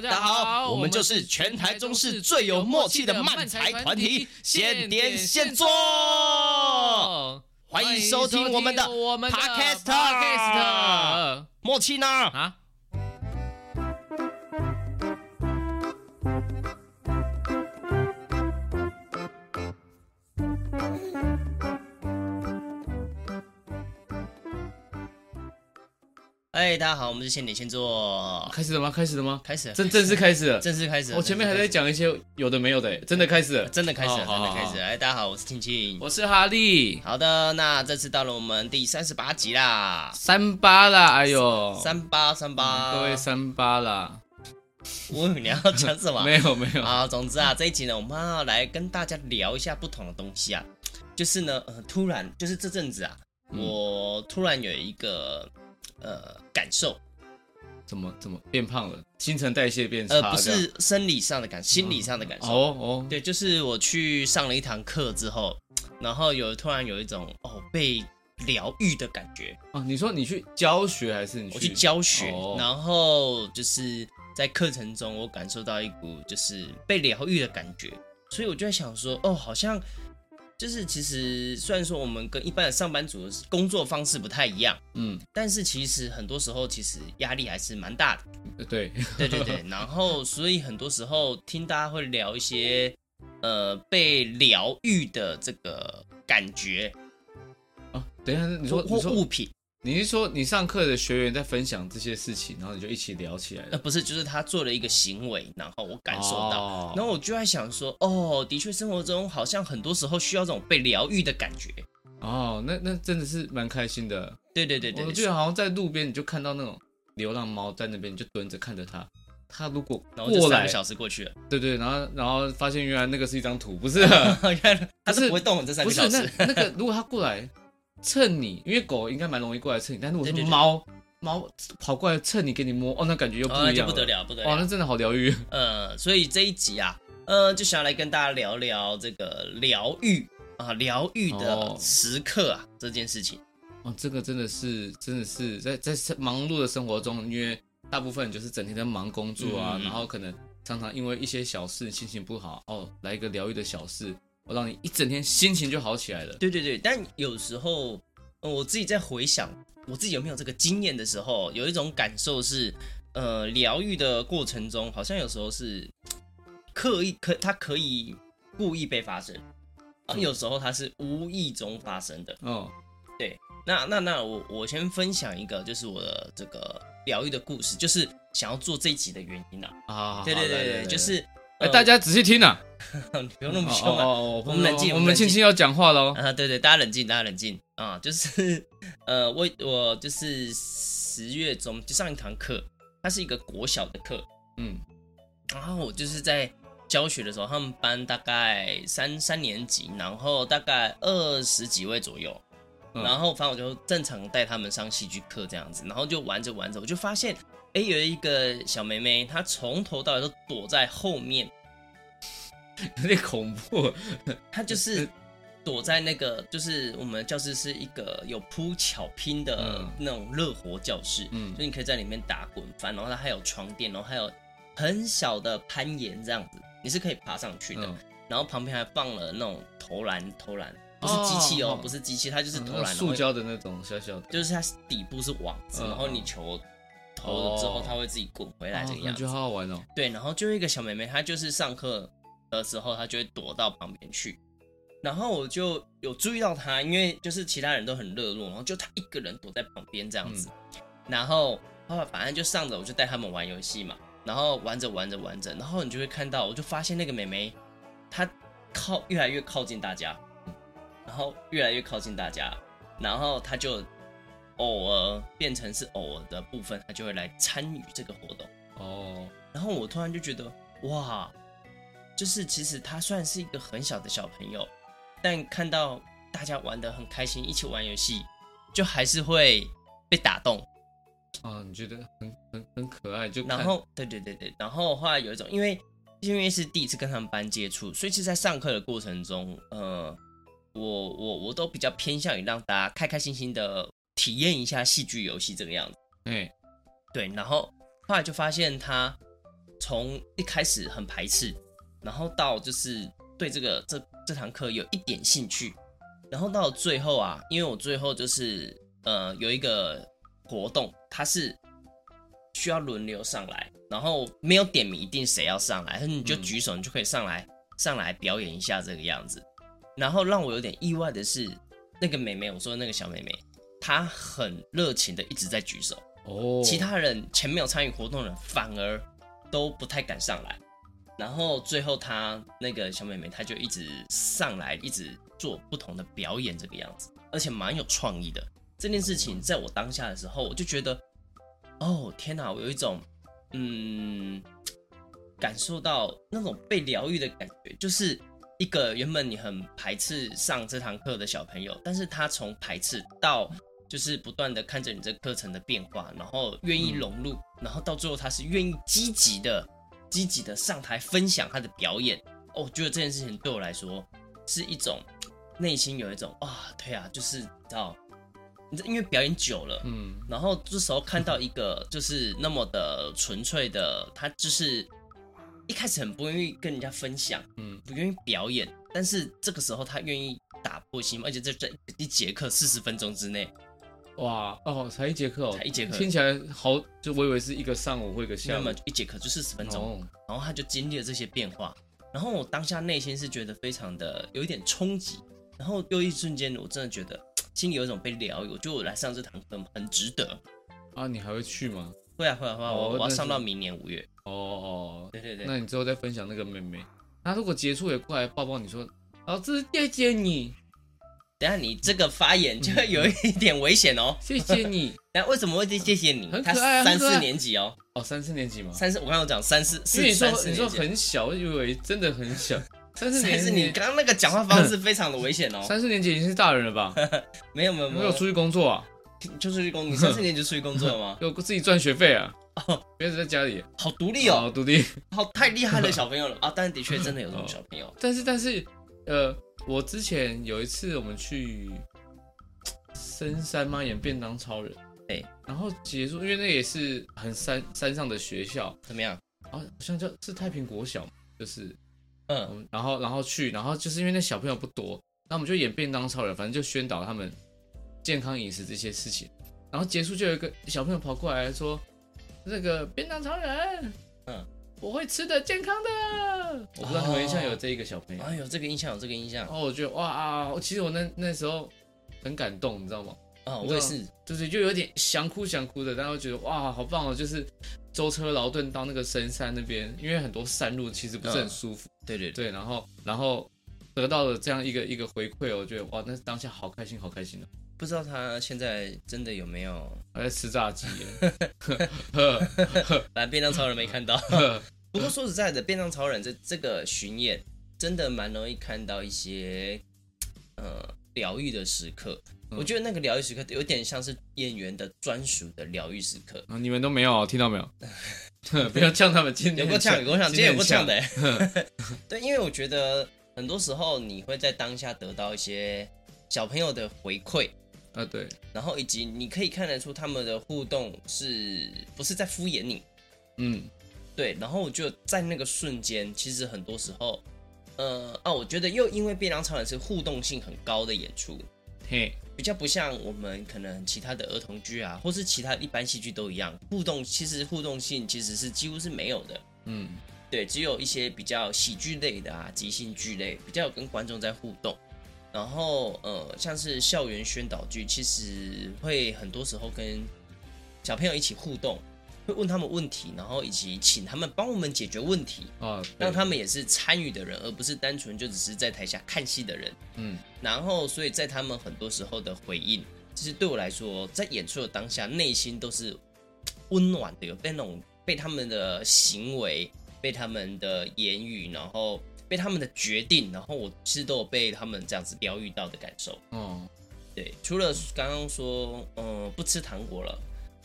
大家好，我们就是全台中市最有默契的漫才团体，现点现做，欢迎收听我们的 Podcast，默契呢？啊？哎，大家好，我们是现点先做，开始了吗？开始了吗？开始了，正正式开始了，正式开始。我前面还在讲一些有的没有的，真的开始了，真的开始了，真的开始了。哎，大家好，我是庆庆，我是哈利。好的，那这次到了我们第三十八集啦，三八啦，哎呦，三八三八，各位三八啦。我你要讲什么？没有没有啊。总之啊，这一集呢，我们要来跟大家聊一下不同的东西啊，就是呢，呃，突然就是这阵子啊，我突然有一个呃感受。怎么怎么变胖了？新陈代谢变差？呃，不是生理上的感，心理上的感受。哦哦，对，就是我去上了一堂课之后，然后有突然有一种哦被疗愈的感觉。哦，你说你去教学还是你去？我去教学，哦、然后就是在课程中我感受到一股就是被疗愈的感觉，所以我就在想说，哦，好像。就是其实虽然说我们跟一般的上班族的工作方式不太一样，嗯，但是其实很多时候其实压力还是蛮大的。对，对对对。然后所以很多时候听大家会聊一些呃被疗愈的这个感觉。啊，等一下，你说或物品。你是说你上课的学员在分享这些事情，然后你就一起聊起来了？呃，不是，就是他做了一个行为，然后我感受到，哦、然后我就在想说，哦，的确，生活中好像很多时候需要这种被疗愈的感觉。哦，那那真的是蛮开心的。对对对对，我觉得好像在路边你就看到那种流浪猫在那边，你就蹲着看着它。它如果过来，然后就三个小时过去了。对对，然后然后发现原来那个是一张图，不是？原来它是不会动这三个小时。那那个如果它过来。蹭你，因为狗应该蛮容易过来蹭你，但是我是猫，猫跑过来蹭你，给你摸，哦，那感觉又不一样不得了，不得了，哇，那真的好疗愈。呃，所以这一集啊，呃，就想要来跟大家聊聊这个疗愈啊，疗愈的时刻啊，哦，这件事情。哦，这个真的是，真的是在在忙碌的生活中，因为大部分就是整天在忙工作啊，嗯，然后可能常常因为一些小事心情不好，哦，来一个疗愈的小事。我让你一整天心情就好起来了。对对对，但有时候，呃，我自己在回想我自己有没有这个经验的时候，有一种感受是，呃，疗愈的过程中，好像有时候是刻意可，它可以故意被发生，啊，有时候它是无意中发生的。哦，对，那那那我我先分享一个，就是我的这个疗愈的故事，就是想要做这一集的原因啊。啊，对对对对，就是。哎，大家仔细听呐！你 不用那么凶啊！我们冷静，我们庆庆要讲话喽！啊，对对，大家冷静，大家冷静啊！就是，呃，我我就是十月中就上一堂课，它是一个国小的课，嗯，然后我就是在教学的时候，他们班大概三三年级，然后大概二十几位左右，然后反正我就正常带他们上戏剧课这样子，然后就玩着玩着，我就发现。哎，有一个小妹妹，她从头到尾都躲在后面，有点恐怖。她就是躲在那个，就是我们教室是一个有铺巧拼的那种乐活教室，嗯，就你可以在里面打滚翻，然后它还有床垫，然后还有很小的攀岩这样子，你是可以爬上去的。嗯、然后旁边还放了那种投篮，投篮不是机器哦，哦不是机器，它就是投篮，塑胶的那种小小的，就是它底部是网子，然后你球。投了之后，他会自己滚回来这个样子，我觉得好好玩哦。对，然后就一个小妹妹，她就是上课的时候，她就会躲到旁边去，然后我就有注意到她，因为就是其他人都很热络，然后就她一个人躲在旁边这样子。嗯、然后后来反正就上着，我就带他们玩游戏嘛，然后玩着玩着玩着，然后你就会看到，我就发现那个妹妹她靠越来越靠近大家，然后越来越靠近大家，然后她就。偶尔变成是偶尔的部分，他就会来参与这个活动哦。然后我突然就觉得，哇，就是其实他虽然是一个很小的小朋友，但看到大家玩的很开心，一起玩游戏，就还是会被打动。啊，你觉得很很很可爱，就然后对对对对，然后后来有一种，因为因为是第一次跟他们班接触，所以其实在上课的过程中，呃，我我我都比较偏向于让大家开开心心的。体验一下戏剧游戏这个样子，嗯，对，然后后来就发现他从一开始很排斥，然后到就是对这个这这堂课有一点兴趣，然后到最后啊，因为我最后就是呃有一个活动，它是需要轮流上来，然后没有点名一定谁要上来，你就举手，你就可以上来、嗯、上来表演一下这个样子。然后让我有点意外的是，那个妹妹，我说的那个小妹妹，她很热情的一直在举手。哦，其他人前面有参与活动的人反而都不太敢上来，然后最后他那个小妹妹，她就一直上来，一直做不同的表演，这个样子，而且蛮有创意的。这件事情在我当下的时候，我就觉得，哦天哪，我有一种嗯，感受到那种被疗愈的感觉，就是一个原本你很排斥上这堂课的小朋友，但是他从排斥到。就是不断的看着你这课程的变化，然后愿意融入，然后到最后他是愿意积极的、积极的上台分享他的表演。哦，我觉得这件事情对我来说是一种内心有一种啊，对啊，就是你知道，你这因为表演久了，嗯，然后这时候看到一个就是那么的纯粹的，他就是一开始很不愿意跟人家分享，嗯，不愿意表演，但是这个时候他愿意打破心，而且这在一节课四十分钟之内。哇哦，才一节课哦，才一节课，听起来好，就我以为是一个上午或一个下午，那么一节课就四十分钟，哦，然后他就经历了这些变化，然后我当下内心是觉得非常的有一点冲击，然后又一瞬间我真的觉得 心里有一种被疗愈，我觉得我来上这堂课很值得啊！你还会去吗？会啊会啊会啊，我我要上到明年五月。哦哦，对对对，那你之后再分享那个妹妹，她如果结束也过来抱抱你说，老师谢谢你。等下，你这个发言就会有一点危险哦。谢谢你。等下为什么会谢谢你？很可爱，他三四年级哦。哦，三四年级吗？三四，我刚刚讲三四。因为你说你说很小，我以为真的很小。三四年级，你刚刚那个讲话方式非常的危险哦。三四年级已经是大人了吧？没有没有没有，出去工作啊？就出去工作。你三四年级出去工作了吗？有自己赚学费啊？哦，别在家里，好独立哦，好独立，好太厉害的 小朋友了啊！但是的确真的有这种小朋友。但是但是，呃，我之前有一次我们去。深山嘛？演便当超人，对，然后结束，因为那也是很山山上的学校，怎么样？啊，好像叫是太平国小，就是，嗯，然后然后去，然后就是因为那小朋友不多，那我们就演便当超人，反正就宣导他们健康饮食这些事情。然后结束就有一个小朋友跑过来说：“那个便当超人，嗯，我会吃的，健康的。”我不知道你们印象有这一个小朋友，啊，有这个印象，有这个印象。然后我觉得哇啊，其实我那那时候。很感动，你知道吗？啊、哦，我也是，就是就有点想哭想哭的，但我觉得哇，好棒哦！就是舟车劳顿到那个深山那边，因为很多山路其实不是很舒服。哦、对对对，然后然后得到了这样一个一个回馈，我觉得哇，那当下好开心，好开心的。不知道他现在真的有没有还在吃炸鸡？反正便当超人没看到。不过说实在的，便当超人这这个巡演真的蛮容易看到一些呃。疗愈的时刻，我觉得那个疗愈时刻有点像是演员的专属的疗愈时刻。啊，你们都没有听到没有？不要呛他们，今天有过呛，有过呛，今天有过呛的。对，因为我觉得很多时候你会在当下得到一些小朋友的回馈啊，对，然后以及你可以看得出他们的互动是不是在敷衍你？嗯，对，然后我就在那个瞬间，其实很多时候。呃哦，我觉得又因为便当超人是互动性很高的演出，嘿，比较不像我们可能其他的儿童剧啊，或是其他一般戏剧都一样，互动其实互动性其实是几乎是没有的，嗯，对，只有一些比较喜剧类的啊，即兴剧类比较有跟观众在互动，然后呃，像是校园宣导剧，其实会很多时候跟小朋友一起互动。会问他们问题，然后以及请他们帮我们解决问题啊，让他们也是参与的人，而不是单纯就只是在台下看戏的人。嗯，然后所以在他们很多时候的回应，其实对我来说，在演出的当下，内心都是温暖的，有被那种被他们的行为、被他们的言语，然后被他们的决定，然后我其实都有被他们这样子疗愈到的感受。哦，对，除了刚刚说，嗯，不吃糖果了。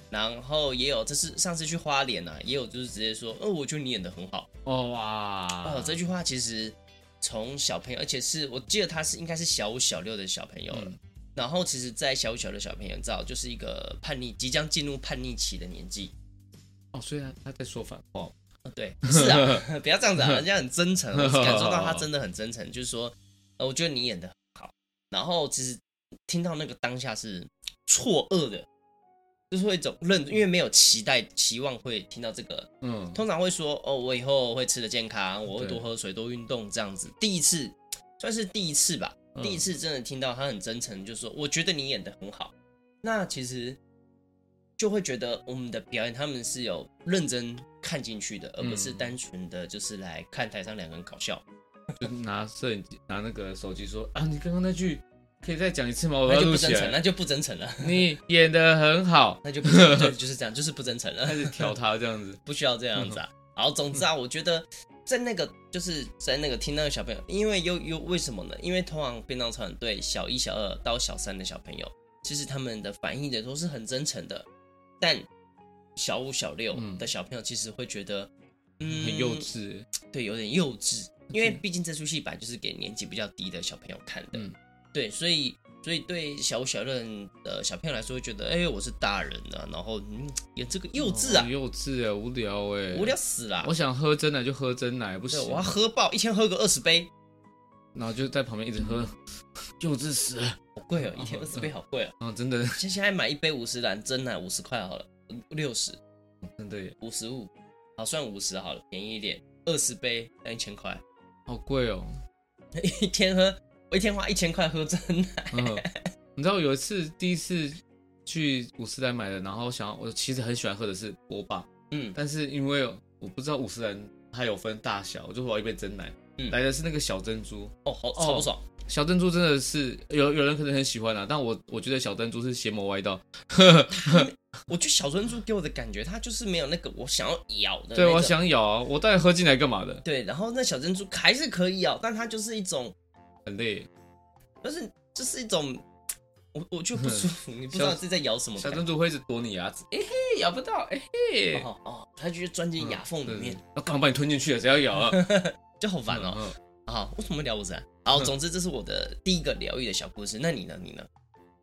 然后也有，这是上次去花莲啊，也有就是直接说，哦，我觉得你演的很好哦哇，哦，这句话其实从小朋友，而且是我记得他是应该是小五小六的小朋友了。嗯、然后其实，在小五小六小朋友，你知道，就是一个叛逆，即将进入叛逆期的年纪。哦，所以他他在说反话。对，是啊，不要这样子啊，人家很真诚，我感受到他真的很真诚，就是说，呃，我觉得你演的很好。然后其实听到那个当下是错愕的，就是会走认，因为没有期待期望会听到这个，嗯，通常会说，哦，我以后会吃的健康，我会多喝水，多运动这样子。第一次算是第一次吧，第一次真的听到他很真诚，就是说，我觉得你演的很好。那其实。就会觉得我们的表演他们是有认真看进去的，而不是单纯的就是来看台上两个人搞笑，就拿摄影机拿那个手机说啊，你刚刚那句可以再讲一次吗？那就不真诚，那就不真诚了。你演的很好，那就不真诚，就是这样，就是不真诚了。开始调他这样子，不需要这样子啊。好，总之啊，我觉得在那个就是在那个听那个小朋友，因为又又为什么呢？因为通常便当团队小一、小二到小三的小朋友，其实他们的反应的都是很真诚的。但小五、小六的小朋友其实会觉得，嗯，很幼稚，对，有点幼稚，因为毕竟这出戏本来就是给年纪比较低的小朋友看的，嗯，对，所以，所以对小五、小六的小朋友来说，会觉得，哎，我是大人啊，然后嗯，演这个幼稚啊，幼稚啊，无聊哎，无聊死了，我想喝真奶就喝真奶，不行，我要喝爆，一天喝个二十杯，然后就在旁边一直喝，幼稚死了。好贵哦，一天二十杯好贵哦。嗯，真的。现现在买一杯五十岚真奶五十块好了，六十，真的耶，五十五，好算五十好了，便宜一点。二十杯要一千块，好贵哦。一天喝，我一天花一千块喝真奶。你知道有一次第一次去五十岚买的，然后想要我其实很喜欢喝的是波霸，嗯，但是因为我不知道五十人它有分大小，我就喝一杯真奶，嗯，来的是那个小珍珠，哦，好超不爽。小珍珠真的是有有人可能很喜欢啊，但我我觉得小珍珠是邪魔歪道。我觉得小珍珠给我的感觉，它就是没有那个我想要咬的。对，我想咬啊，我到底喝进来干嘛的？对，然后那小珍珠还是可以咬，但它就是一种很累，就是就是一种我我就不舒服，你不知道是在咬什么。小珍珠会一直躲你牙齿，哎嘿，咬不到，哎嘿，哦哦，它就是钻进牙缝里面，那刚好把你吞进去了，谁要咬啊？就好烦哦。好，为什么聊五十岚？好，总之这是我的第一个疗愈的小故事。那你呢？你呢？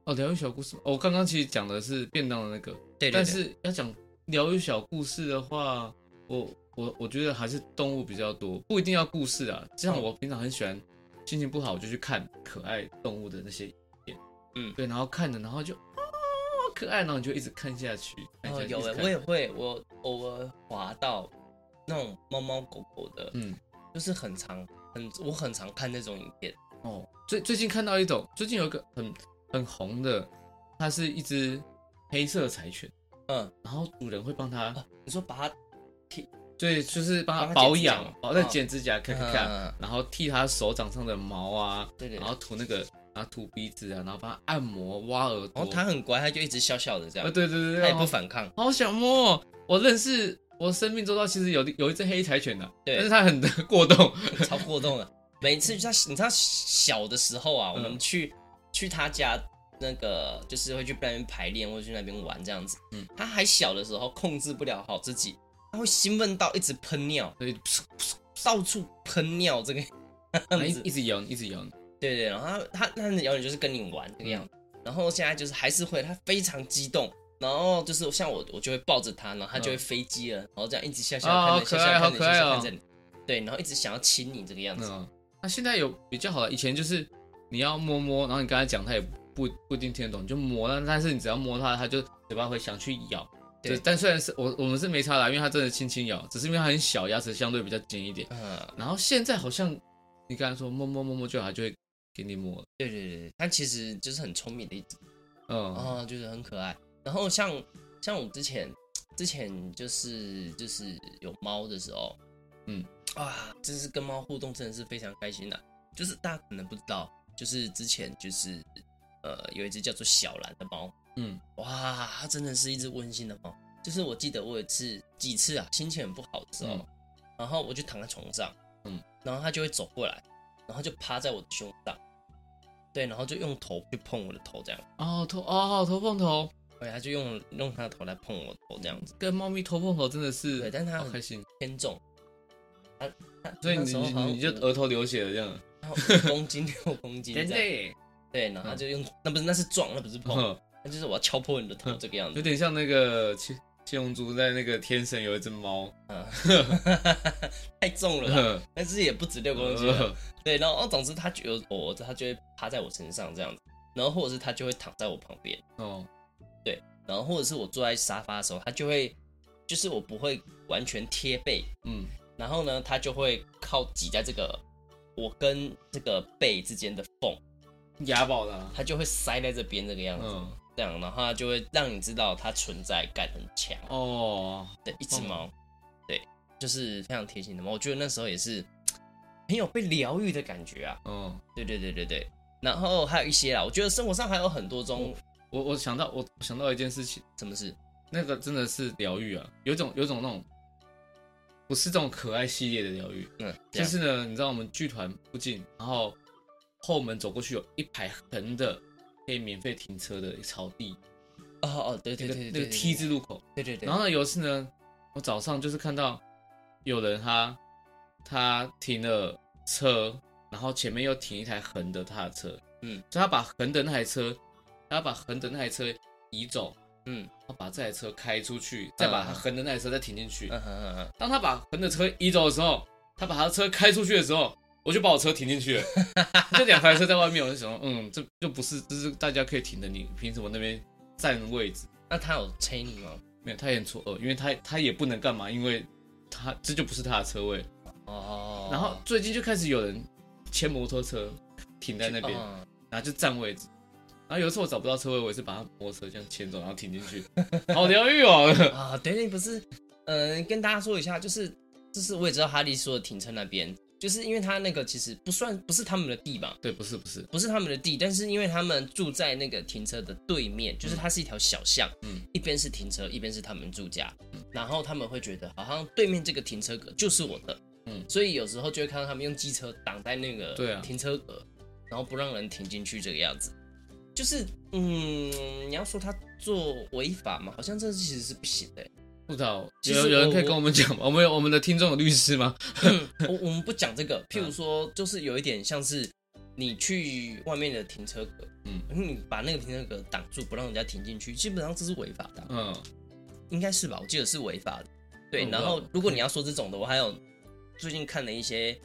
哦，疗愈小故事。哦，我刚刚其实讲的是便当的那个。对。但是要讲疗愈小故事的话，我我我觉得还是动物比较多，不一定要故事啊。就像我平常很喜欢，心情不好我就去看可爱动物的那些影片。嗯，对，然后看着，然后就哦可爱，然后你就一直看下去。哦，有诶，我也会，我偶尔滑到那种猫猫狗狗的，嗯，就是很长。很，我很常看那种影片。哦。最最近看到一种，最近有一个很很红的，它是一只黑色柴犬，嗯，然后主人会帮它，你说把它剃，对，就是帮它保养，哦，在剪指甲，看看看，然后剃它手掌上的毛啊，对对，然后涂那个，然后涂鼻子啊，然后帮它按摩、挖耳朵，然后它很乖，它就一直笑笑的这样，对对对对，它也不反抗，好想摸，我认识。我生命周遭其实有有一只黑柴犬的，对，但是它很过动，超过动的。每次它，你知道小的时候啊，我们去去他家那个，就是会去那边排练或者去那边玩这样子。嗯，他还小的时候控制不了好自己，他会兴奋到一直喷尿，对，到处喷尿这个样子，一直咬，一直咬。对对，然后他他他的咬你就是跟你玩这个样子，然后现在就是还是会，他非常激动。然后就是像我，我就会抱着它，然后它就会飞机了，然后这样一直笑笑看着，笑笑看着，笑笑看着你，对，然后一直想要亲你这个样子。那现在有比较好了，以前就是你要摸摸，然后你跟他讲，它也不不一定听得懂，就摸，但但是你只要摸它，它就嘴巴会想去咬。对，但虽然是我我们是没差啦，因为它真的轻轻咬，只是因为它很小，牙齿相对比较尖一点。嗯。然后现在好像你刚才说摸摸摸摸就好，它就会给你摸。对对对，它其实就是很聪明的一只，嗯，哦，就是很可爱。然后像像我之前之前就是就是有猫的时候，嗯啊，就是跟猫互动真的是非常开心的。就是大家可能不知道，就是之前就是呃有一只叫做小蓝的猫，嗯，哇，它真的是一只温馨的猫。就是我记得我有一次几次啊，心情很不好的时候，嗯、然后我就躺在床上，嗯，然后它就会走过来，然后就趴在我的胸上，对，然后就用头去碰我的头这样。哦头哦头碰头。对，他就用用他的头来碰我头，这样子。跟猫咪头碰头真的是，对，但是他很开心，偏重。他他所以你你你就额头流血了这样，五公斤 六公斤，对对，然后他就用，那不是那是撞，那不是碰，那就是我要敲破你的头这个样子。有点像那个七七龙珠在那个天神有一只猫，嗯，太重了，但是也不止六公斤。对，然后总之他就有我，他就会趴在我身上这样子，然后或者是他就会躺在我旁边。哦，对，然后或者是我坐在沙发的时候，它就会，就是我不会完全贴背，嗯，然后呢，它就会靠挤在这个我跟这个背之间的缝，压爆的，它就会塞在这边这个样子。嗯这样，然后它就会让你知道它存在感很强哦。对，一只猫，对，就是非常贴心的猫。我觉得那时候也是很有被疗愈的感觉啊。嗯，对对对对对。然后还有一些啊，我觉得生活上还有很多种。我我想到我想到一件事情，什么事？那个真的是疗愈啊，有种有种那种不是这种可爱系列的疗愈。嗯，就是呢，你知道我们剧团附近，然后后门走过去有一排横的。可以免费停车的草地，哦哦，对对对，那个 T 字路口，对对对。然后呢，有一次呢，我早上就是看到有人他他停了车，然后前面又停一台横的他的车，嗯，所以他把横的那台车，他把横的那台车移走，嗯，他把这台车开出去，再把他横的那台车再停进去，嗯嗯嗯。当他把横的车移走的时候，他把他的车开出去的时候。我就把我车停进去了，这两台车在外面，我就想说，嗯，这就不是，这是大家可以停的，你凭什么那边占位置？那他有催你吗？没有，他也很错愕，因为他他也不能干嘛，因为他这就不是他的车位哦。然后最近就开始有人牵摩托车停在那边，然后就占位置。然后有一次我找不到车位，我也是把他摩托车这样牵走，然后停进去，好疗愈哦。啊，对对，不是，嗯，跟大家说一下，就是就是我也知道哈利说的停车那边。就是因为他那个其实不算不是他们的地吧？对，不是不是不是他们的地，但是因为他们住在那个停车的对面，就是它是一条小巷，嗯，一边是停车，一边是他们住家，嗯，然后他们会觉得好像对面这个停车格就是我的，嗯，所以有时候就会看到他们用机车挡在那个对啊停车格，然后不让人停进去这个样子，就是嗯，你要说他做违法嘛，好像这其实是不行的。不知道有有人可以跟我们讲吗？我们有我们的听众有律师吗？我我们不讲这个。譬如说，就是有一点像是你去外面的停车格，嗯，你把那个停车格挡住，不让人家停进去，基本上这是违法的。嗯，应该是吧？我记得是违法的。对，然后如果你要说这种的，我还有最近看了一些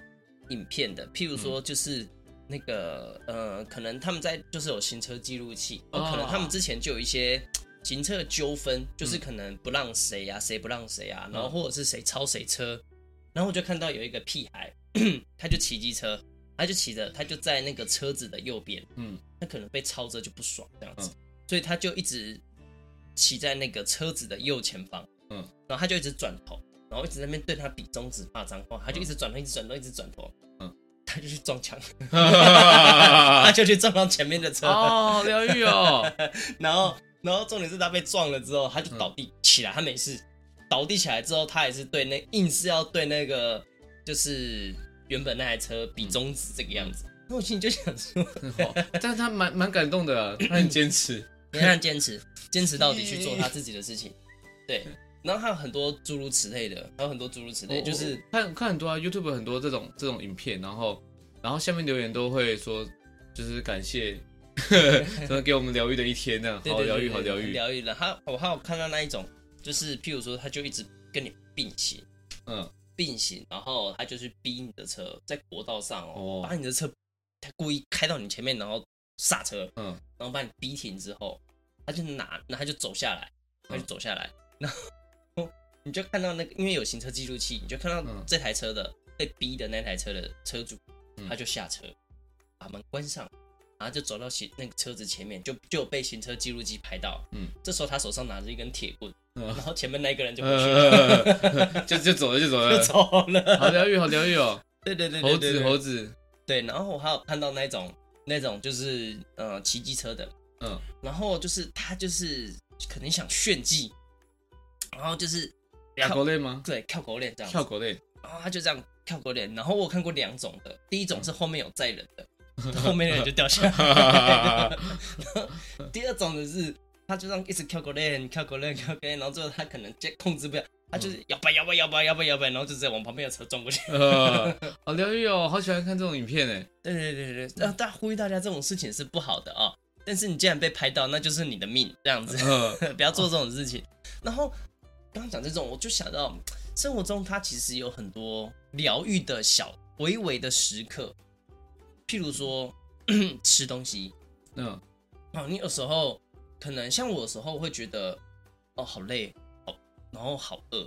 影片的，譬如说就是那个呃，可能他们在就是有行车记录器，哦，可能他们之前就有一些。行车的纠纷就是可能不让谁呀，谁不让谁啊，然后或者是谁超谁车，然后我就看到有一个屁孩，他就骑机车，他就骑着，他就在那个车子的右边，嗯，他可能被超着就不爽这样子，所以他就一直骑在那个车子的右前方，嗯，然后他就一直转头，然后一直在那边对他比中指骂脏话，他就一直转头，一直转头，一直转头，嗯，他就去撞墙，他就去撞到前面的车，哦，疗愈哦，然后。然后重点是他被撞了之后，他就倒地起来，他没事。倒地起来之后，他也是对那硬是要对那个就是原本那台车比中指这个样子。那我心里就想说，但是他蛮蛮感动的，他很坚持，他很坚持，坚持到底去做他自己的事情。对，然后还有很多诸如此类的，还有很多诸如此类，就是看看很多啊，YouTube 很多这种这种影片，然后然后下面留言都会说，就是感谢。真的给我们疗愈的一天呢，好疗愈，好疗愈，疗愈了。他我还有看到那一种，就是譬如说，他就一直跟你并行，嗯，并行，然后他就去逼你的车在国道上哦，把你的车他故意开到你前面，然后刹车，嗯，然后把你逼停之后，他就拿，然后他就走下来，他就走下来，然后你就看到那个，因为有行车记录器，你就看到这台车的被逼的那台车的车主，他就下车，把门关上。然后就走到行那个车子前面，就就被行车记录器拍到。嗯，这时候他手上拿着一根铁棍，然后前面那个人就过去了，就就走了，就走了，就走了。好疗愈，好疗愈哦。对对对，猴子猴子。对，然后我还有看到那种那种就是呃骑机车的，嗯，然后就是他就是可能想炫技，然后就是跳狗链吗？对，跳狗链这样。跳狗链，然后他就这样跳狗链。然后我看过两种的，第一种是后面有载人的。后面的人就掉下来。第二种的是，他就这样一直跳狗链，跳狗链，跳狗链，然后最后他可能接控制不了，他就是摇摆摇摆摇摆摇摆摇摆，然后就直接往旁边的车撞过去。好疗愈哦，好喜欢看这种影片 哎。对对对对，让大家呼吁大家，这种事情是不好的啊、哦。但是你既然被拍到，那就是你的命，这样子，不要做这种事情。然后刚刚讲这种，我就想到生活中它其实有很多疗愈的小微微的时刻，譬如说 吃东西，嗯，啊，你有时候可能像我有时候会觉得哦好累，哦，然后好饿，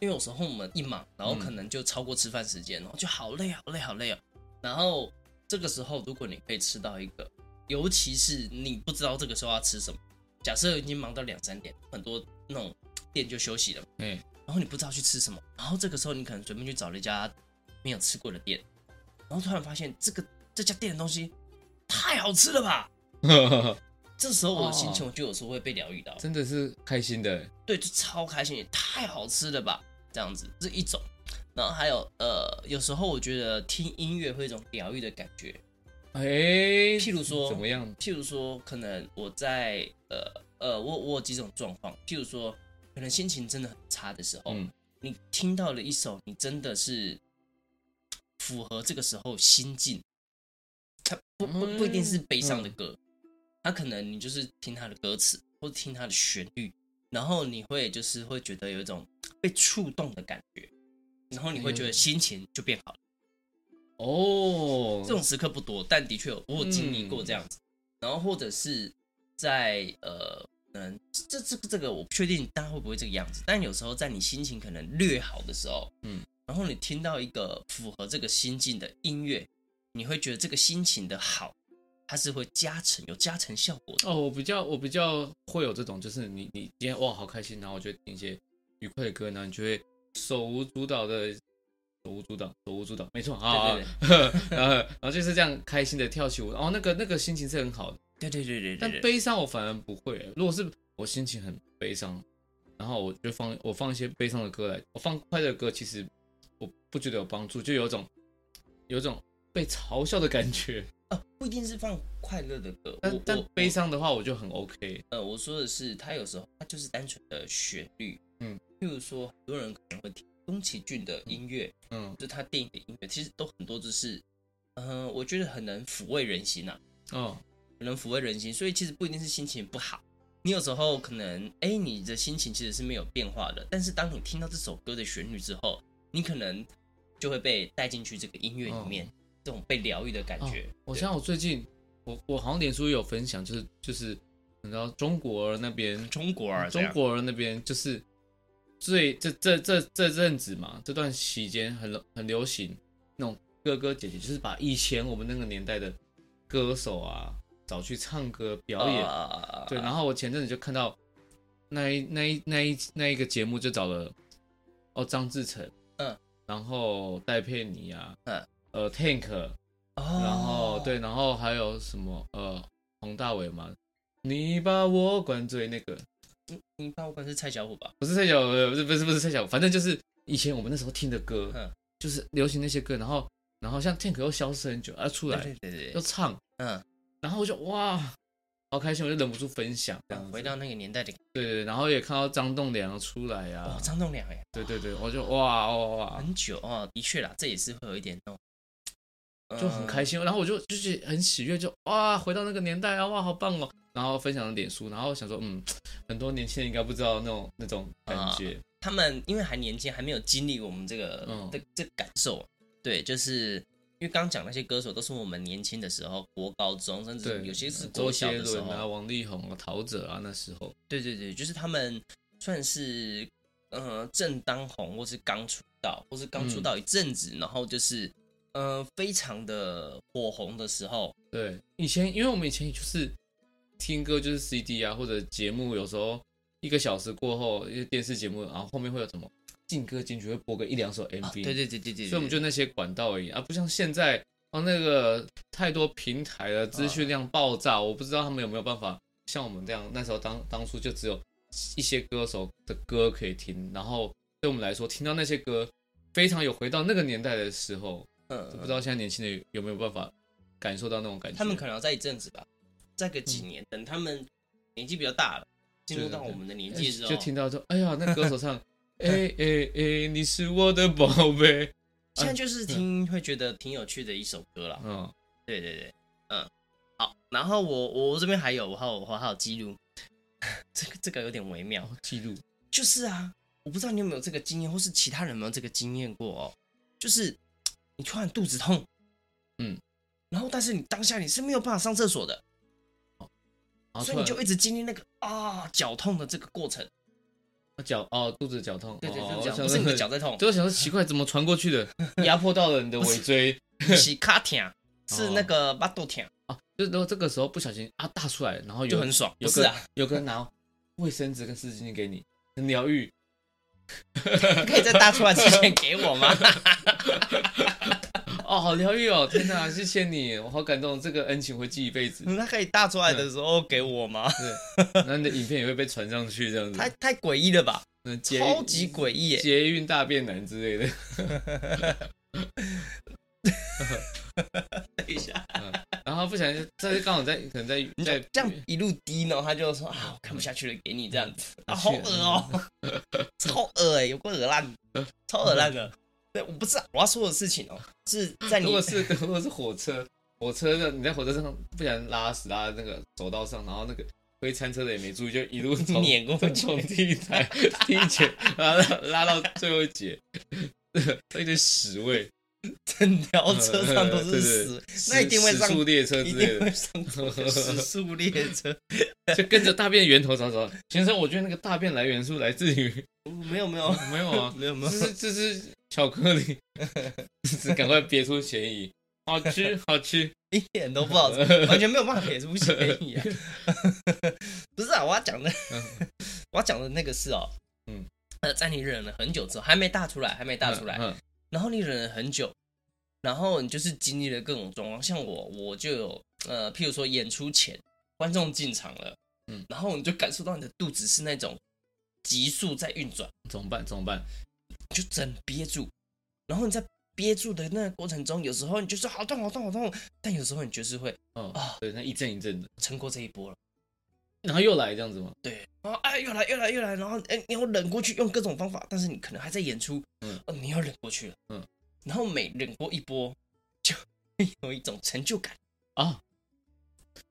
因为有时候我们一忙，然后可能就超过吃饭时间，然后就好累好累好累哦，然后这个时候如果你可以吃到一个，尤其是你不知道这个时候要吃什么，假设已经忙到两三点，很多那种。店就休息了，嗯，然后你不知道去吃什么，然后这个时候你可能随便去找了一家没有吃过的店，然后突然发现这个这家店的东西太好吃了吧，这时候我的心情我就有时候会被疗愈到，真的是开心的，对，就超开心，也太好吃了吧，这样子这一种，然后还有呃，有时候我觉得听音乐会有一种疗愈的感觉，哎，譬如说怎么样？譬如说可能我在呃呃，我我有几种状况，譬如说。可能心情真的很差的时候，嗯，你听到了一首你真的是符合这个时候心境，它不不不一定是悲伤的歌，它可能你就是听它的歌词或者听它的旋律，然后你会就是会觉得有一种被触动的感觉，然后你会觉得心情就变好了。哦，这种时刻不多，但的确有我有经历过这样子，然后或者是在呃。嗯，这这个这个我不确定，大家会不会这个样子？但有时候在你心情可能略好的时候，嗯，然后你听到一个符合这个心境的音乐，你会觉得这个心情的好，它是会加成，有加成效果的。哦，我比较我比较会有这种，就是你你今天哇好开心，然后我就听一些愉快的歌，然后你就会手舞足蹈的手舞足蹈手舞足蹈，没错啊，然后就是这样开心的跳起舞，哦，那个那个心情是很好的。对对对对，但悲伤我反而不会。如果是我心情很悲伤，然后我就放我放一些悲伤的歌来，我放快乐的歌，其实我不觉得有帮助，就有种有种被嘲笑的感觉。呃，不一定是放快乐的歌，但但悲伤的话我就很 OK。呃，我说的是，他有时候他就是单纯的旋律，嗯，譬如说很多人可能会听宫崎骏的音乐，嗯，就他电影的音乐，其实都很多都是，嗯、呃，我觉得很能抚慰人心呐、啊，哦。能抚慰人心，所以其实不一定是心情不好。你有时候可能，哎、欸，你的心情其实是没有变化的。但是当你听到这首歌的旋律之后，你可能就会被带进去这个音乐里面，哦、这种被疗愈的感觉。哦、我想我最近，我我好像脸书有分享，就是就是，你知道中国那边，中国儿，中国儿那边就是最这这这这阵子嘛，这段期间很很流行那种哥哥姐姐，就是把以前我们那个年代的歌手啊。找去唱歌表演，uh, 对，然后我前阵子就看到那一那一那一那一个节目，就找了哦张志成，嗯，uh, 然后戴佩妮啊，嗯，uh, 呃 Tank，、oh. 然后对，然后还有什么呃黄大煒嘛，你把我灌醉那个，你你把我灌醉是蔡小虎吧？不是蔡小虎，不是不是不是蔡小虎，反正就是以前我们那时候听的歌，uh, 就是流行那些歌，然后然后像 Tank 又消失很久，啊出来，对对对，又唱，嗯。Uh. 然后我就哇，好开心，我就忍不住分享，这样回到那个年代的，对对，然后也看到张栋梁出来呀，哦，张栋梁哎，对对对，我就哇哇哇，很久哦，的确啦，这也是会有一点那种，就很开心，然后我就就是很喜悦，就哇，回到那个年代啊，哇，好棒哦，然后分享了脸书，然后想说，嗯，很多年轻人应该不知道那种那种感觉，他们因为还年轻，还没有经历我们这个这这感受，对，就是。因为刚讲那些歌手都是我们年轻的时候，国高中，甚至有些是国小的时候啊，王力宏啊，陶喆啊，那时候。对对对，就是他们算是呃正当红，或是刚出道，或是刚出道一阵子，嗯、然后就是呃非常的火红的时候。对，以前因为我们以前就是听歌就是 CD 啊，或者节目，有时候一个小时过后，一个电视节目，然后后面会有什么？进歌进去会播个一两首 MV，啊、对对对对对，所以我们就那些管道而已啊，不像现在啊，那个太多平台的，资讯量爆炸，啊、我不知道他们有没有办法像我们这样，那时候当当初就只有一些歌手的歌可以听，然后对我们来说，听到那些歌非常有回到那个年代的时候，嗯，不知道现在年轻人有没有办法感受到那种感觉？他们可能要再一阵子吧，再个几年，嗯、等他们年纪比较大了，进入到我们的年纪之后，就听到说，哎呀，那歌手唱。哎哎哎，你是我的宝贝。现在就是听会觉得挺有趣的一首歌了。嗯，对对对，嗯，好。然后我我这边还有，我还有我还有记录，这个这个有点微妙。记录就是啊，我不知道你有没有这个经验，或是其他人有没有这个经验过哦。就是你突然肚子痛，嗯，然后但是你当下你是没有办法上厕所的，所以你就一直经历那个啊绞痛的这个过程。脚哦，肚子脚痛，对对对，哦、不是你的脚在痛，就想说奇怪，怎么传过去的？压迫到了你的尾椎，是卡疼，是那个巴肚疼啊。就是如果这个时候不小心啊大出来，然后就很爽，有个有个人拿卫生纸跟湿纸巾给你，很疗愈。可以在大出来之前给我吗？哦，好疗愈哦！天哪，谢谢你，我好感动，这个恩情会记一辈子。那可以大出来的时候给我吗？对，那你的影片也会被传上去，这样子。太太诡异了吧？超级诡异耶！捷运大便男之类的。等一下，然后不小心，这刚好在可能在在这样一路低呢，他就说啊，我看不下去了，给你这样子啊，好恶哦，超恶哎，有个恶烂，超恶烂的。对，我不知道我要说的事情哦，是在你如果是 如果是火车，火车的你在火车上不小心拉屎拉在那个走道上，然后那个推餐车的也没注意，就一路碾过去，从第一台第一节拉拉到最后一节，那一堆屎味，整条车上都是屎，那一定会上速列车之类的，时速列车，就跟着大便源头找找。先生，我觉得那个大便来源是来自于没有没有没有啊，没有没有，这是这是。巧克力，只赶快别出嫌疑，好吃 好吃，一点都不好吃，完全没有办法别出嫌疑啊！不是啊，我要讲的，我要讲的那个是哦，嗯，呃，在你忍了很久之后，还没大出来，还没大出来，然后你忍了很久，然后你就是经历了各种状况，像我，我就有呃，譬如说演出前，观众进场了，嗯，然后你就感受到你的肚子是那种急速在运转，怎么办？怎么办？就整憋住，然后你在憋住的那个过程中，有时候你就是好痛好痛好痛，但有时候你就是会，嗯啊，对，那一阵一阵的。撑过这一波了，然后又来这样子吗？对，然后，哎，又来又来又来，然后哎，你要忍过去，用各种方法，但是你可能还在演出，嗯，哦，你要忍过去了，嗯，然后每忍过一波，就会有一种成就感。啊，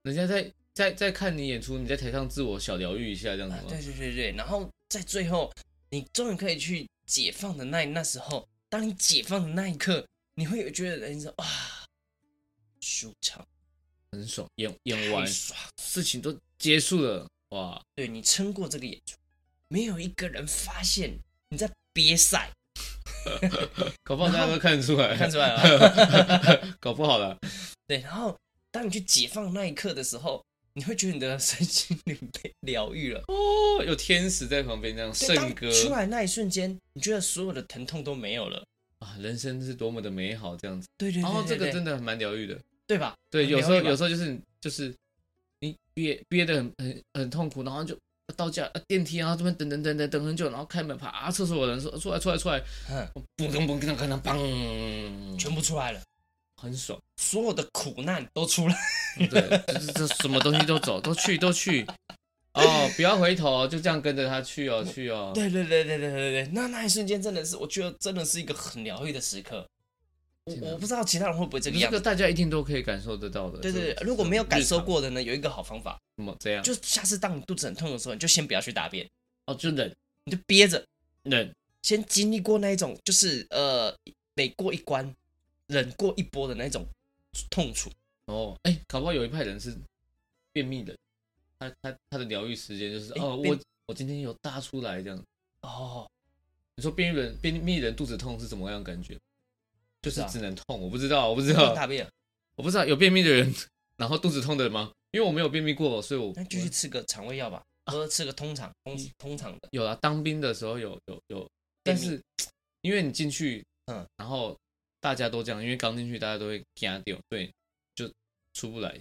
人家在在在看你演出，你在台上自我小疗愈一下这样子吗？对对对对，然后在最后，你终于可以去。解放的那那时候，当你解放的那一刻，你会有觉得人生哇，舒畅，很爽，演演完爽，事情都结束了，哇，对，你撑过这个演出，没有一个人发现你在憋赛，搞不好大家都看得出来，看出来了，搞不好了，对，然后当你去解放那一刻的时候。你会觉得你的身心灵被疗愈了哦，有天使在旁边这样圣歌出来那一瞬间，你觉得所有的疼痛都没有了啊！人生是多么的美好，这样子。对对对，然后这个真的蛮疗愈的，对吧？对，有时候有时候就是就是你憋憋得很很很痛苦，然后就到家电梯，然后这边等等等等等很久，然后开门啪啊，厕所有人说出来出来出来，嗯，嘣嘣嘣，跟他跟他嘣，全部出来了。很爽，所有的苦难都出来，对，就是这什么东西都走，都去都去，哦，不要回头，就这样跟着他去哦，去哦，对对对对对对对，那那一瞬间真的是，我觉得真的是一个很疗愈的时刻。我我不知道其他人会不会这个样子，这个大家一定都可以感受得到的。对对对，如果没有感受过的呢，有一个好方法，什么这样？就下次当你肚子很痛的时候，你就先不要去大便，哦，就忍，你就憋着。忍，先经历过那一种，就是呃，每过一关。忍过一波的那种痛楚哦，哎，搞不好有一派人是便秘的，他他他的疗愈时间就是哦，我我今天有大出来这样哦。你说便秘人便秘人肚子痛是怎么样感觉？就是只能痛，我不知道，我不知道大便，我不知道有便秘的人 然后肚子痛的吗？因为我没有便秘过，所以我那就去吃个肠胃药吧，或者吃个通肠通通肠的。有啊，当兵的时候有有有，但是因为你进去，嗯，然后。大家都这样，因为刚进去，大家都会惊掉，对，就出不来。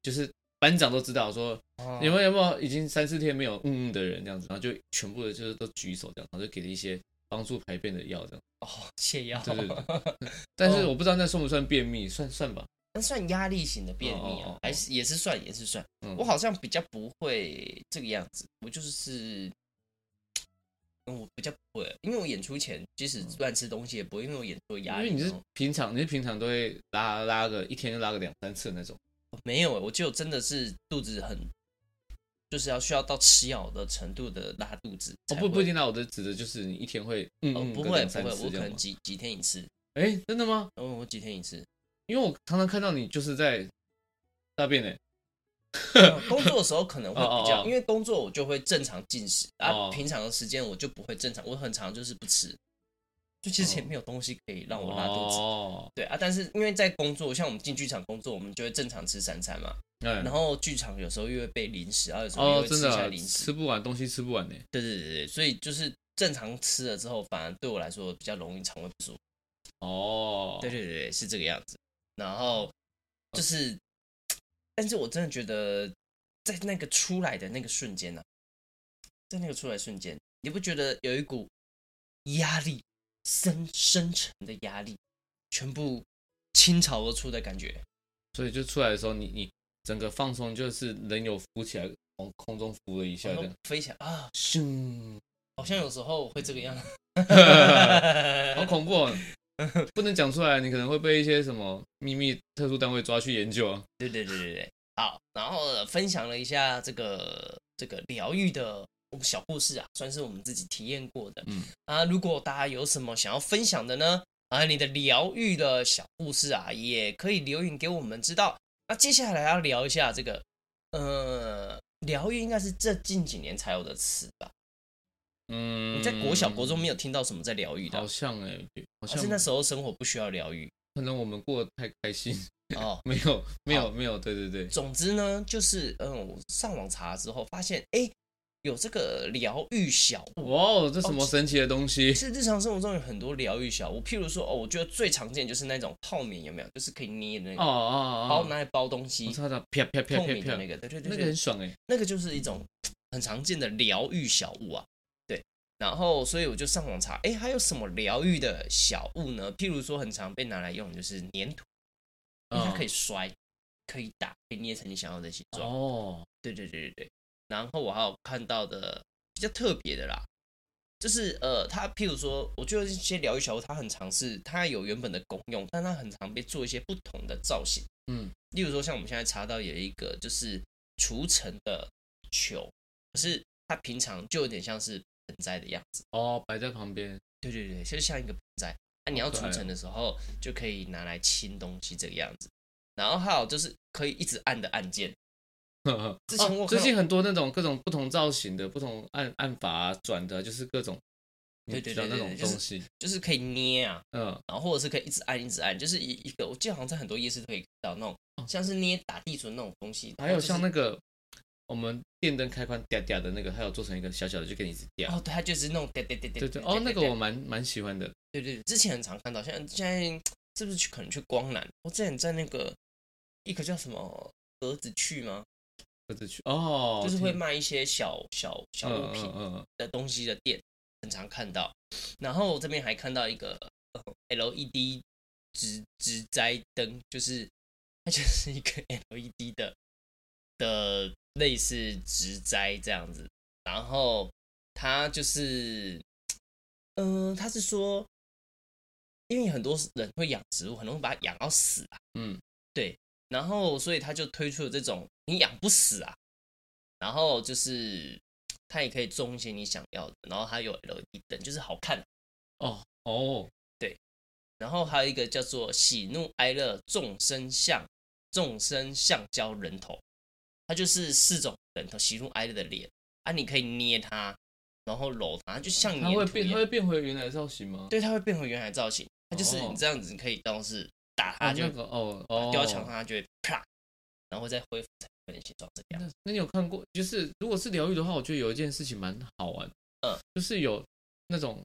就是班长都知道说，有没有有没有已经三四天没有嗯嗯的人这样子，然后就全部的就是都举手这样，然后就给了一些帮助排便的药这样。哦，泻药。对对对。但是我不知道那算不算便秘，算算吧。那算压力型的便秘啊，还是也是算也是算。我好像比较不会这个样子，我就是。嗯，我比较不会，因为我演出前即使乱吃东西也不会，因为我演出压力。因为你是平常，你是平常都会拉拉个一天就拉个两三次那种。没有，我就真的是肚子很就是要需要到吃药的程度的拉肚子。哦，不不一定拉，我的指的就是你一天会，嗯，哦、不会不会，我可能几几天一次。哎、欸，真的吗？嗯，我几天一次，因为我常常看到你就是在大便呢。工作的时候可能会比较，因为工作我就会正常进食啊，平常的时间我就不会正常，我很常就是不吃，就其实也没有东西可以让我拉肚子。对啊，但是因为在工作，像我们进剧场工作，我们就会正常吃三餐嘛。然后剧场有时候又会被零食，然后有时候又会吃一下零食，吃不完东西吃不完呢。对对对对，所以就是正常吃了之后，反而对我来说比较容易肠胃不舒服。哦，对对对，是这个样子。然后就是。但是我真的觉得，在那个出来的那个瞬间呢、啊，在那个出来瞬间，你不觉得有一股压力深深沉的压力，全部倾巢而出的感觉？所以就出来的时候，你你整个放松，就是人有浮起来，往空中浮了一下，的飞起来啊，咻，好像有时候会这个样子，好恐怖、哦。不能讲出来，你可能会被一些什么秘密特殊单位抓去研究啊。对对对对对，好，然后分享了一下这个这个疗愈的小故事啊，算是我们自己体验过的。嗯啊，如果大家有什么想要分享的呢？啊，你的疗愈的小故事啊，也可以留言给我们知道。那接下来要聊一下这个，呃，疗愈应该是这近几年才有的词吧。嗯，你在国小、国中没有听到什么在疗愈的？好像哎、欸，好像是那时候生活不需要疗愈，可能我们过得太开心哦。没有，没有，没有，对对对。总之呢，就是嗯，我上网查之后发现，哎，有这个疗愈小物哦，这什么神奇的东西？是日常生活中有很多疗愈小物，譬如说哦，我觉得最常见就是那种泡棉，有没有？就是可以捏的那个哦哦哦，包拿来包东西，我知道，啪啪啪啪啪的那个，对对对，那个很爽哎，那个就是一种很常见的疗愈小物啊。然后，所以我就上网查，哎，还有什么疗愈的小物呢？譬如说，很常被拿来用，就是粘土，因为它可以摔，可以打，可以捏成你想要的形状。哦，对对对对对。然后我还有看到的比较特别的啦，就是呃，它譬如说，我觉得这些疗愈小物，它很常是它有原本的功用，但它很常被做一些不同的造型。嗯，例如说，像我们现在查到有一个就是除尘的球，可是它平常就有点像是。盆栽的样子哦，摆在旁边。对对对，就像一个盆栽。那、啊、你要除尘的时候，就可以拿来清东西这个样子。然后还有就是可以一直按的按键。之前我、哦、最近很多那种各种不同造型的不同按按法啊，转的，就是各种对对对，对那种东西，就是、就是可以捏啊，嗯，然后或者是可以一直按一直按，就是一一个我记得好像在很多夜市都可以看到那种像是捏打地鼠那种东西。还有像那个。我们电灯开关嗲嗲的那个，还有做成一个小小的，就给你一直嗲。哦，对，它就是那种嗲嗲嗲嗲。对对。哦，那个我蛮蛮喜欢的。对对，之前很常看到，现在现在是不是去可能去光南？我之前在那个一个叫什么格子去吗？格子去哦，就是会卖一些小小小物品的东西的店，很常看到。然后我这边还看到一个 LED 植植栽灯，就是它就是一个 LED 的的。类似植栽这样子，然后他就是，嗯、呃，他是说，因为很多人会养植物，很容易把它养到死啊，嗯，对，然后所以他就推出了这种你养不死啊，然后就是他也可以种一些你想要的，然后还有 LED 灯，就是好看哦哦，对，然后还有一个叫做喜怒哀乐众生相众生橡胶人头。它就是四种人头，喜怒哀乐的脸啊，你可以捏它，然后揉它，就像它会变，它会变回原来的造型吗？对，它会变回原来的造型。它就是你这样子，你可以当是打它就哦哦，丢墙上它就会啪，然后再恢复成原来形状这样。那那你有看过？就是如果是疗愈的话，我觉得有一件事情蛮好玩，嗯，就是有那种，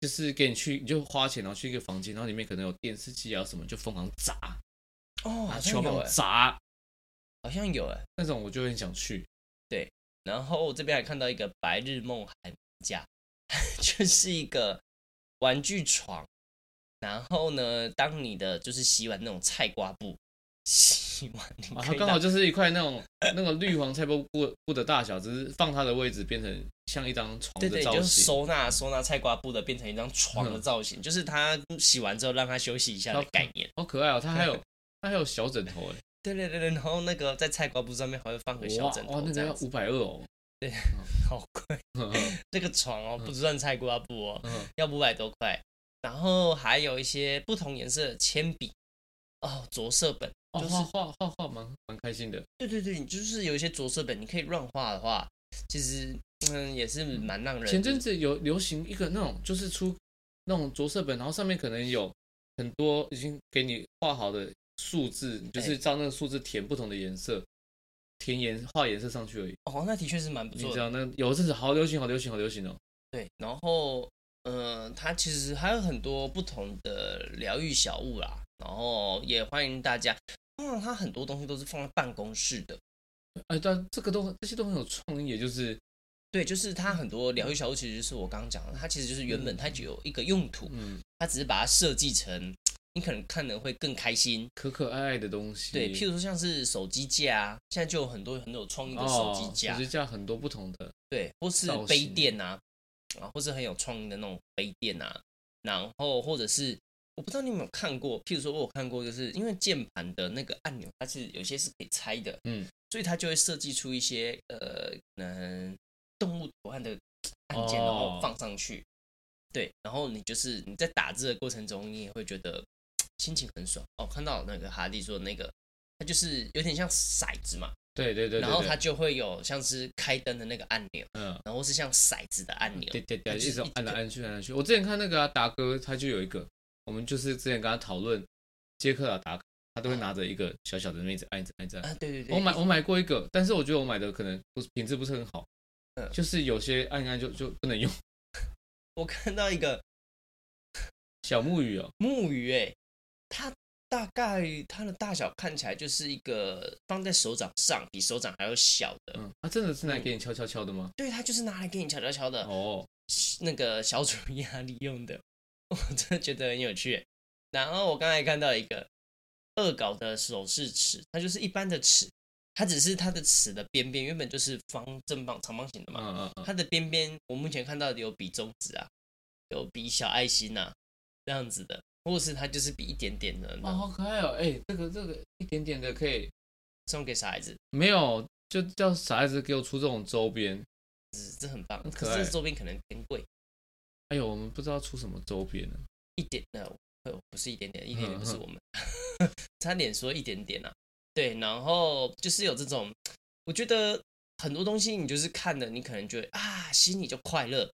就是给你去，你就花钱然后去一个房间，然后里面可能有电视机啊什么，就疯狂砸哦，拿球棒砸。好像有哎，那种我就很想去。对，然后我这边还看到一个白日梦海绵架，就是一个玩具床。然后呢，当你的就是洗碗那种菜瓜布 洗碗，啊，它刚好就是一块那种那个绿黄菜瓜布布的大小，只是放它的位置变成像一张床的造型。对对，就是收纳收纳菜瓜布的变成一张床的造型，嗯、就是它洗完之后让它休息一下的概念。好可爱哦，它还有它还有小枕头哎。对对对对，然后那个在菜瓜布上面还会放个小枕头，哇，那个要五百二哦，对，好贵。这个床哦，不算菜瓜布哦，要五百多块。然后还有一些不同颜色的铅笔哦，着色本，就是画画画画蛮蛮开心的。对对对，你就是有一些着色本，你可以乱画的话，其实嗯也是蛮让人。前阵子有流行一个那种，就是出那种着色本，然后上面可能有很多已经给你画好的数字，就是照那个数字填不同的颜色，填颜画颜色上去而已。哦，那的确是蛮不错。你知道那有阵子好流行，好流行，好流行哦。对，然后。嗯、呃，它其实还有很多不同的疗愈小物啦，然后也欢迎大家。嗯，它很多东西都是放在办公室的，哎，但这个都这些都很有创意，也就是对，就是它很多疗愈小物，其实就是我刚刚讲的，它其实就是原本它就有一个用途，嗯，它只是把它设计成你可能看的会更开心、可可爱爱的东西。对，譬如说像是手机架啊，现在就有很多很有创意的手机架，哦、手机架很多不同的，对，或是杯垫啊。啊，或是很有创意的那种杯垫啊，然后或者是我不知道你有没有看过，譬如说我有看过，就是因为键盘的那个按钮，它是有些是可以拆的，嗯，所以它就会设计出一些呃，可能动物图案的按键，然后放上去，哦、对，然后你就是你在打字的过程中，你也会觉得心情很爽哦。看到那个哈迪说的那个，它就是有点像骰子嘛。对对对，然后它就会有像是开灯的那个按钮，嗯，然后是像骰子的按钮，对对对，一直按来按去按来按去。我之前看那个达哥，他就有一个，我们就是之前跟他讨论杰克啊达，他都会拿着一个小小的那子按着按着。啊，对对对，我买我买过一个，但是我觉得我买的可能不是品质不是很好，嗯，就是有些按一按就就不能用。我看到一个小木鱼哦，木鱼哎，它。大概它的大小看起来就是一个放在手掌上，比手掌还要小的。嗯，它真的是拿来给你敲敲敲的吗？对，它就是拿来给你敲敲敲的。哦，那个小鼠压力用的，我真的觉得很有趣。然后我刚才看到一个恶搞的手势尺，它就是一般的尺，它只是它的尺的边边原本就是方正方长方形的嘛。嗯嗯嗯。它的边边我目前看到的有比中指啊，有比小爱心啊这样子的。或是它就是比一点点的，哦，好可爱哦！哎、欸，这个这个一点点的可以送给小孩子？没有，就叫小孩子给我出这种周边，这很棒。可是周边可能偏贵。哎呦，我们不知道出什么周边呢？一点的，不是一点点，一点点不是我们，差点说一点点啊。对，然后就是有这种，我觉得很多东西你就是看了，你可能觉得啊，心里就快乐。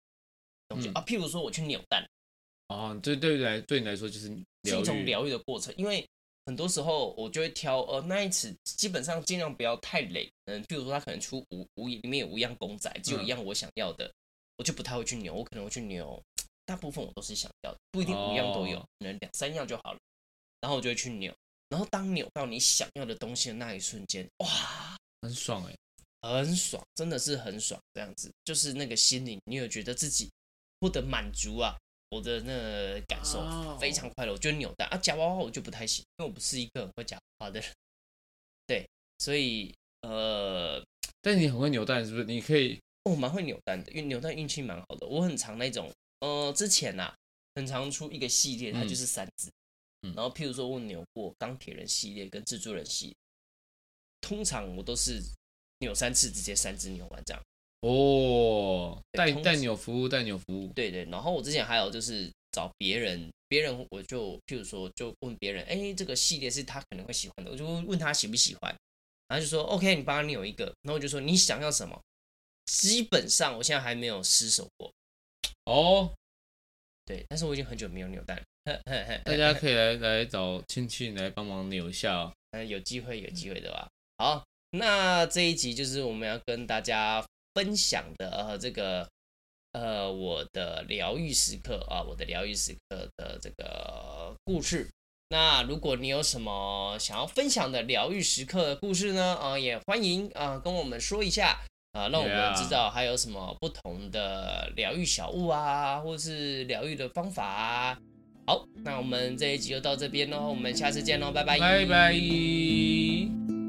东西、嗯、啊，譬如说我去扭蛋。哦，对对来，对你来说就是是一种疗愈的过程，因为很多时候我就会挑，呃，那一次基本上尽量不要太累，嗯，譬如说他可能出五五里面有五样公仔，只有一样我想要的，嗯、我就不太会去扭，我可能会去扭，大部分我都是想要的，不一定五样都有，哦、可能两三样就好了，然后我就会去扭，然后当扭到你想要的东西的那一瞬间，哇，很爽哎，很爽，真的是很爽，这样子。就是那个心里你有觉得自己获得满足啊。我的那个感受非常快乐，我觉得扭蛋啊，夹娃娃我就不太行，因为我不是一个很会夹娃娃的人。对，所以呃，但你很会扭蛋是不是？你可以，我蛮会扭蛋的，因为扭蛋运气蛮好的。我很常那种，呃，之前呐、啊，很常出一个系列，它就是三只，嗯、然后譬如说我扭过钢铁人系列跟蜘蛛人系列，通常我都是扭三次，直接三只扭完这样。哦，带带扭服务，带扭服务，对对。然后我之前还有就是找别人，别人我就譬如说就问别人，哎，这个系列是他可能会喜欢的，我就问他喜不喜欢，然后就说 OK，你帮他扭一个，然后我就说你想要什么？基本上我现在还没有失手过。哦，对，但是我已经很久没有扭蛋了，大家可以来 来找亲戚来帮忙扭一下哦。嗯，有机会有机会的吧。好，那这一集就是我们要跟大家。分享的呃这个呃我的疗愈时刻啊，我的疗愈时刻的这个故事。那如果你有什么想要分享的疗愈时刻的故事呢？啊，也欢迎啊跟我们说一下啊，让我们知道还有什么不同的疗愈小物啊，或是疗愈的方法啊。好，那我们这一集就到这边喽，我们下次见喽，拜拜，拜拜。